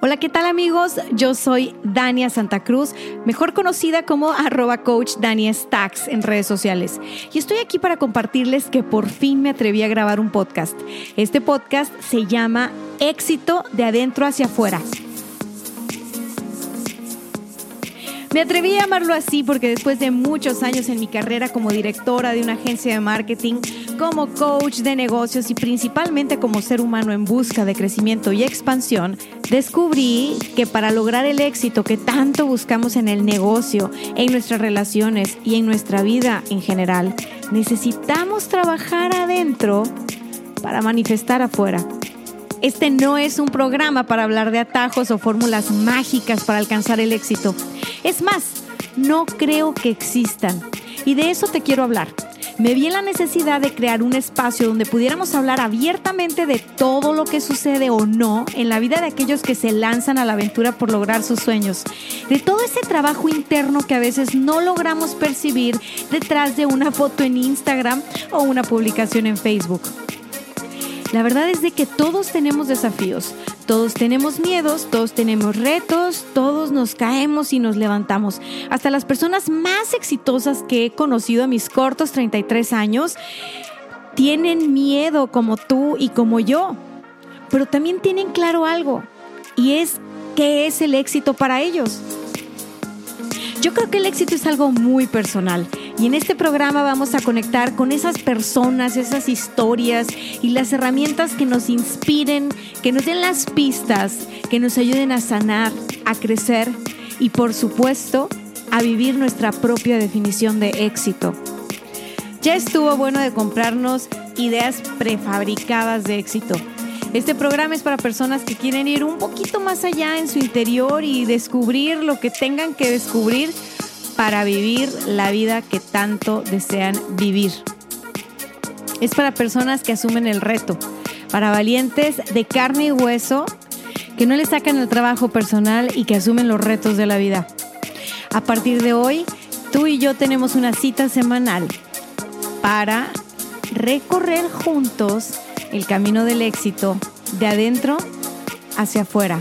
Hola, ¿qué tal amigos? Yo soy Dania Santa Cruz, mejor conocida como arroba coach Dania Stacks en redes sociales. Y estoy aquí para compartirles que por fin me atreví a grabar un podcast. Este podcast se llama Éxito de adentro hacia afuera. Me atreví a llamarlo así porque después de muchos años en mi carrera como directora de una agencia de marketing, como coach de negocios y principalmente como ser humano en busca de crecimiento y expansión, descubrí que para lograr el éxito que tanto buscamos en el negocio, en nuestras relaciones y en nuestra vida en general, necesitamos trabajar adentro para manifestar afuera. Este no es un programa para hablar de atajos o fórmulas mágicas para alcanzar el éxito. Es más, no creo que existan. Y de eso te quiero hablar. Me vi en la necesidad de crear un espacio donde pudiéramos hablar abiertamente de todo lo que sucede o no en la vida de aquellos que se lanzan a la aventura por lograr sus sueños. De todo ese trabajo interno que a veces no logramos percibir detrás de una foto en Instagram o una publicación en Facebook. La verdad es de que todos tenemos desafíos, todos tenemos miedos, todos tenemos retos, todos nos caemos y nos levantamos. Hasta las personas más exitosas que he conocido a mis cortos 33 años tienen miedo como tú y como yo, pero también tienen claro algo y es qué es el éxito para ellos. Yo creo que el éxito es algo muy personal y en este programa vamos a conectar con esas personas, esas historias y las herramientas que nos inspiren, que nos den las pistas, que nos ayuden a sanar, a crecer y por supuesto a vivir nuestra propia definición de éxito. Ya estuvo bueno de comprarnos ideas prefabricadas de éxito. Este programa es para personas que quieren ir un poquito más allá en su interior y descubrir lo que tengan que descubrir para vivir la vida que tanto desean vivir. Es para personas que asumen el reto, para valientes de carne y hueso que no le sacan el trabajo personal y que asumen los retos de la vida. A partir de hoy, tú y yo tenemos una cita semanal para recorrer juntos el camino del éxito de adentro hacia afuera.